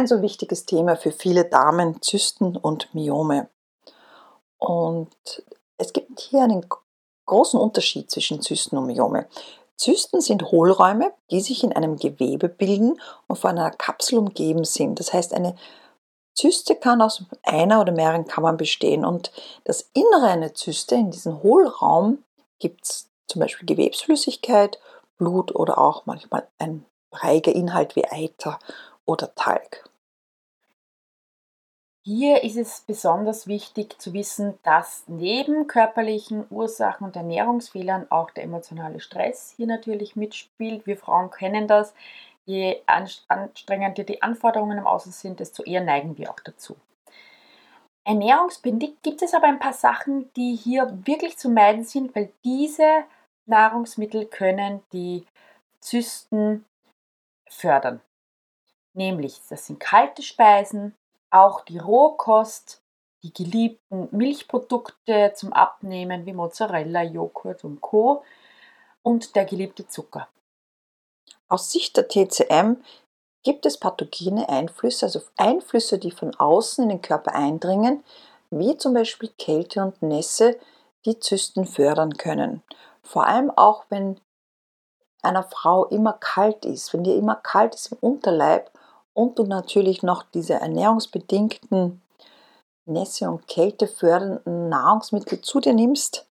Ein so wichtiges Thema für viele Damen, Zysten und Myome. Und es gibt hier einen großen Unterschied zwischen Zysten und Myome. Zysten sind Hohlräume, die sich in einem Gewebe bilden und von einer Kapsel umgeben sind. Das heißt, eine Zyste kann aus einer oder mehreren Kammern bestehen und das Innere einer Zyste, in diesem Hohlraum, gibt es zum Beispiel Gewebsflüssigkeit, Blut oder auch manchmal ein breiger Inhalt wie Eiter oder Talg. Hier ist es besonders wichtig zu wissen, dass neben körperlichen Ursachen und Ernährungsfehlern auch der emotionale Stress hier natürlich mitspielt. Wir Frauen kennen das. Je anstrengender die Anforderungen im Außen sind, desto eher neigen wir auch dazu. Ernährungsbedingt gibt es aber ein paar Sachen, die hier wirklich zu meiden sind, weil diese Nahrungsmittel können die Zysten fördern. Nämlich, das sind kalte Speisen, auch die Rohkost, die geliebten Milchprodukte zum Abnehmen wie Mozzarella, Joghurt und Co. und der geliebte Zucker. Aus Sicht der TCM gibt es pathogene Einflüsse, also Einflüsse, die von außen in den Körper eindringen, wie zum Beispiel Kälte und Nässe, die Zysten fördern können. Vor allem auch, wenn einer Frau immer kalt ist, wenn dir immer kalt ist im Unterleib und du natürlich noch diese ernährungsbedingten Nässe- und Kälte fördernden Nahrungsmittel zu dir nimmst,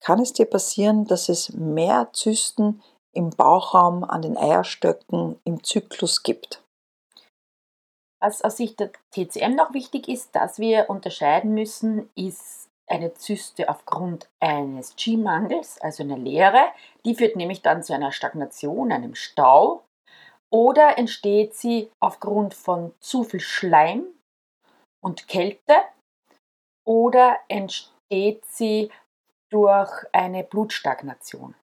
kann es dir passieren, dass es mehr Zysten im Bauchraum, an den Eierstöcken, im Zyklus gibt. Was aus Sicht der TCM noch wichtig ist, dass wir unterscheiden müssen, ist eine Zyste aufgrund eines G-Mangels, also eine Leere. Die führt nämlich dann zu einer Stagnation, einem Stau oder entsteht sie aufgrund von zu viel Schleim und Kälte? Oder entsteht sie durch eine Blutstagnation?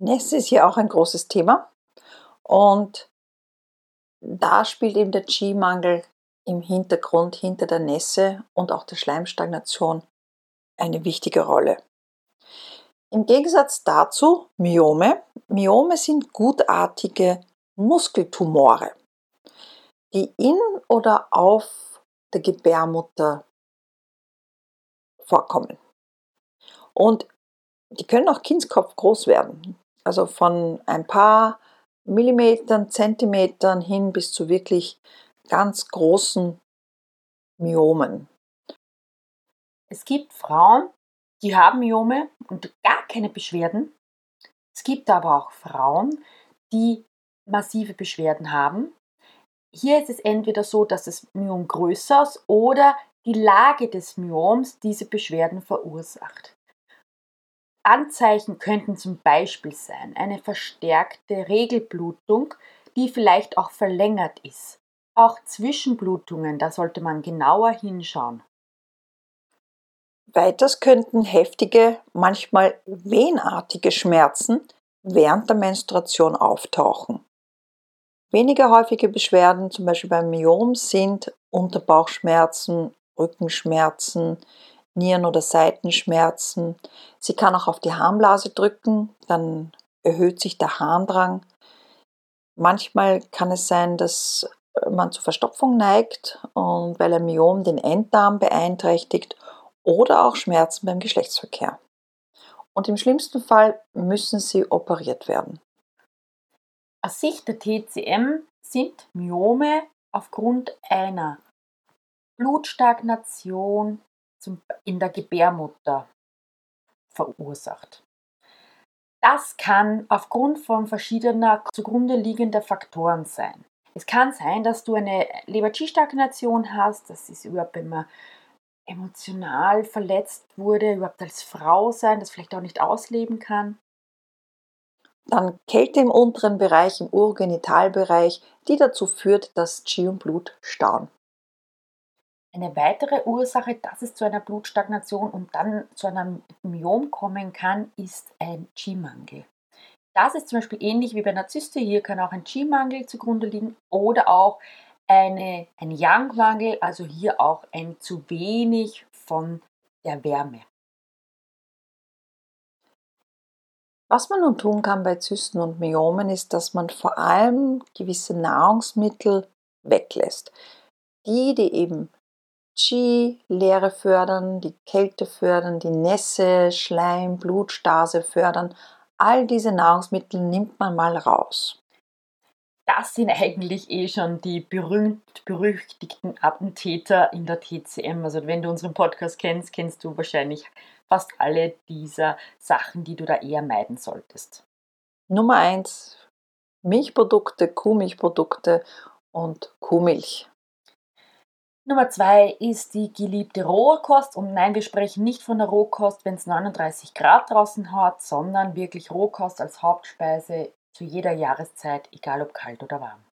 Nässe ist hier auch ein großes Thema. Und da spielt eben der G-Mangel im Hintergrund, hinter der Nässe und auch der Schleimstagnation eine wichtige Rolle. Im Gegensatz dazu Myome. Myome sind gutartige Muskeltumore, die in oder auf der Gebärmutter vorkommen. Und die können auch Kindskopf groß werden. Also von ein paar Millimetern, Zentimetern hin bis zu wirklich ganz großen Myomen. Es gibt Frauen, die haben Myome und gar keine Beschwerden. Es gibt aber auch Frauen, die massive Beschwerden haben. Hier ist es entweder so, dass das Myom größer ist oder die Lage des Myoms diese Beschwerden verursacht. Anzeichen könnten zum Beispiel sein eine verstärkte Regelblutung, die vielleicht auch verlängert ist. Auch Zwischenblutungen, da sollte man genauer hinschauen. Weiters könnten heftige, manchmal wehenartige Schmerzen während der Menstruation auftauchen. Weniger häufige Beschwerden, zum Beispiel beim Myom, sind Unterbauchschmerzen, Rückenschmerzen, Nieren- oder Seitenschmerzen. Sie kann auch auf die Harnblase drücken, dann erhöht sich der Harndrang. Manchmal kann es sein, dass man zu Verstopfung neigt und weil ein Myom den Enddarm beeinträchtigt oder auch Schmerzen beim Geschlechtsverkehr. Und im schlimmsten Fall müssen sie operiert werden. Aus Sicht der TCM sind Myome aufgrund einer Blutstagnation in der Gebärmutter verursacht. Das kann aufgrund von verschiedener zugrunde liegender Faktoren sein. Es kann sein, dass du eine Leber-G-Stagnation hast, das ist überhaupt, man emotional verletzt wurde, überhaupt als Frau sein, das vielleicht auch nicht ausleben kann? Dann Kälte im unteren Bereich, im Urogenitalbereich, die dazu führt, dass Qi und Blut stauen. Eine weitere Ursache, dass es zu einer Blutstagnation und dann zu einem Myom kommen kann, ist ein Qi-Mangel. Das ist zum Beispiel ähnlich wie bei einer Zyste. Hier kann auch ein Qi-Mangel zugrunde liegen oder auch eine, ein Yang-Mangel, also hier auch ein zu wenig von der Wärme. Was man nun tun kann bei Zysten und Myomen ist, dass man vor allem gewisse Nahrungsmittel weglässt. Die, die eben Qi-Leere fördern, die Kälte fördern, die Nässe, Schleim, Blutstase fördern, all diese Nahrungsmittel nimmt man mal raus. Das sind eigentlich eh schon die berühmt-berüchtigten Attentäter in der TCM. Also wenn du unseren Podcast kennst, kennst du wahrscheinlich fast alle dieser Sachen, die du da eher meiden solltest. Nummer eins: Milchprodukte, Kuhmilchprodukte und Kuhmilch. Nummer zwei ist die geliebte Rohkost. Und nein, wir sprechen nicht von der Rohkost, wenn es 39 Grad draußen hat, sondern wirklich Rohkost als Hauptspeise zu jeder Jahreszeit, egal ob kalt oder warm.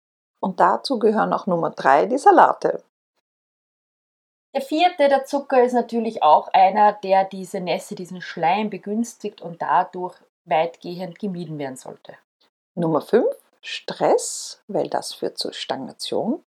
Und dazu gehören auch Nummer drei die Salate. Der vierte, der Zucker, ist natürlich auch einer, der diese Nässe, diesen Schleim begünstigt und dadurch weitgehend gemieden werden sollte. Nummer fünf Stress, weil das führt zur Stagnation.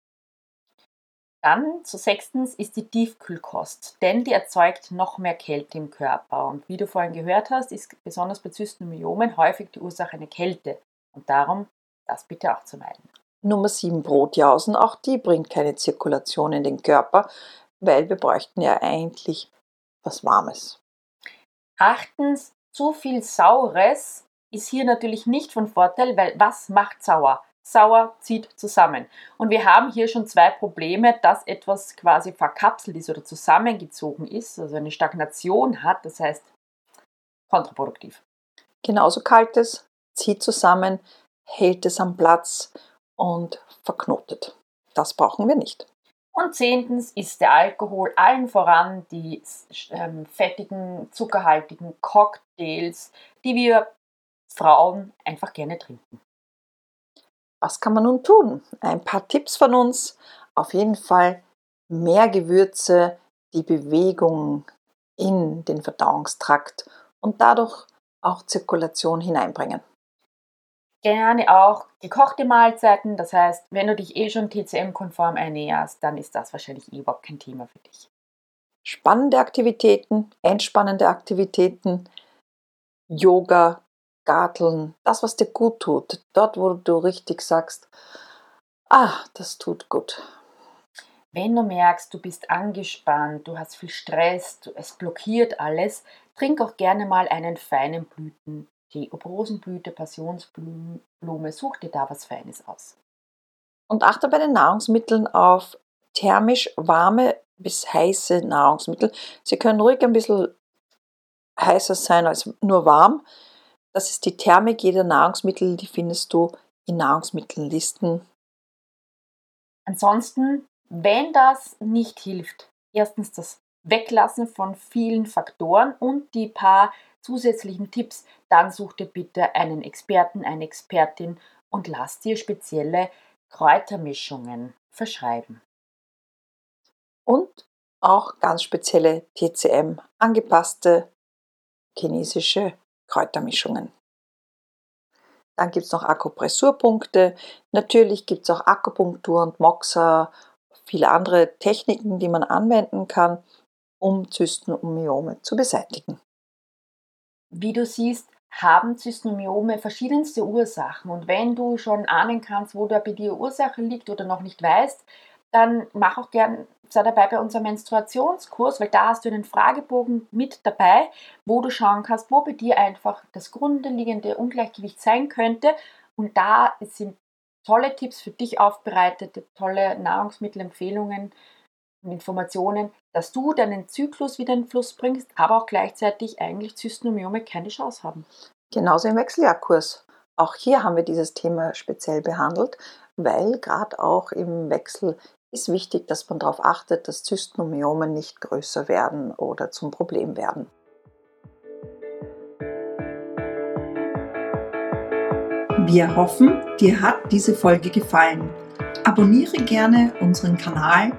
Dann zu sechstens ist die Tiefkühlkost, denn die erzeugt noch mehr Kälte im Körper. Und wie du vorhin gehört hast, ist besonders bei Zystenmyomen häufig die Ursache eine Kälte. Und darum das bitte auch zu meiden. Nummer 7 Brotjausen, auch die bringt keine Zirkulation in den Körper, weil wir bräuchten ja eigentlich was Warmes. Achtens, zu viel Saures ist hier natürlich nicht von Vorteil, weil was macht sauer? sauer zieht zusammen. Und wir haben hier schon zwei Probleme, dass etwas quasi verkapselt ist oder zusammengezogen ist, also eine Stagnation hat, das heißt kontraproduktiv. Genauso kaltes zieht zusammen, hält es am Platz und verknotet. Das brauchen wir nicht. Und zehntens ist der Alkohol allen voran die ähm, fettigen, zuckerhaltigen Cocktails, die wir Frauen einfach gerne trinken. Was kann man nun tun? Ein paar Tipps von uns. Auf jeden Fall mehr Gewürze, die Bewegung in den Verdauungstrakt und dadurch auch Zirkulation hineinbringen. Gerne auch gekochte Mahlzeiten, das heißt, wenn du dich eh schon TCM-konform ernährst, dann ist das wahrscheinlich eh überhaupt kein Thema für dich. Spannende Aktivitäten, entspannende Aktivitäten, Yoga, Garteln, das, was dir gut tut, dort, wo du richtig sagst, ah, das tut gut. Wenn du merkst, du bist angespannt, du hast viel Stress, es blockiert alles, trink auch gerne mal einen feinen Blütentee. Ob Rosenblüte, Passionsblume, such dir da was Feines aus. Und achte bei den Nahrungsmitteln auf thermisch warme bis heiße Nahrungsmittel. Sie können ruhig ein bisschen heißer sein als nur warm. Das ist die Thermik jeder Nahrungsmittel, die findest du in Nahrungsmittellisten. Ansonsten, wenn das nicht hilft, erstens das Weglassen von vielen Faktoren und die paar zusätzlichen Tipps, dann such dir bitte einen Experten, eine Expertin und lass dir spezielle Kräutermischungen verschreiben. Und auch ganz spezielle TCM angepasste chinesische Kräutermischungen. Dann gibt es noch Akupressurpunkte. Natürlich gibt es auch Akupunktur und Moxa, viele andere Techniken, die man anwenden kann, um Zysten und Myome zu beseitigen. Wie du siehst, haben Myome verschiedenste Ursachen. Und wenn du schon ahnen kannst, wo da bei dir Ursache liegt oder noch nicht weißt, dann mach auch gern, sei dabei bei unserem Menstruationskurs, weil da hast du einen Fragebogen mit dabei, wo du schauen kannst, wo bei dir einfach das grundlegende Ungleichgewicht sein könnte. Und da sind tolle Tipps für dich aufbereitet, tolle Nahrungsmittelempfehlungen und Informationen, dass du deinen Zyklus wieder in den Fluss bringst, aber auch gleichzeitig eigentlich Zystenomiome keine Chance haben. Genauso im Wechseljahrkurs. Auch hier haben wir dieses Thema speziell behandelt, weil gerade auch im Wechsel ist wichtig, dass man darauf achtet, dass Zystenomyomen nicht größer werden oder zum Problem werden. Wir hoffen, dir hat diese Folge gefallen. Abonniere gerne unseren Kanal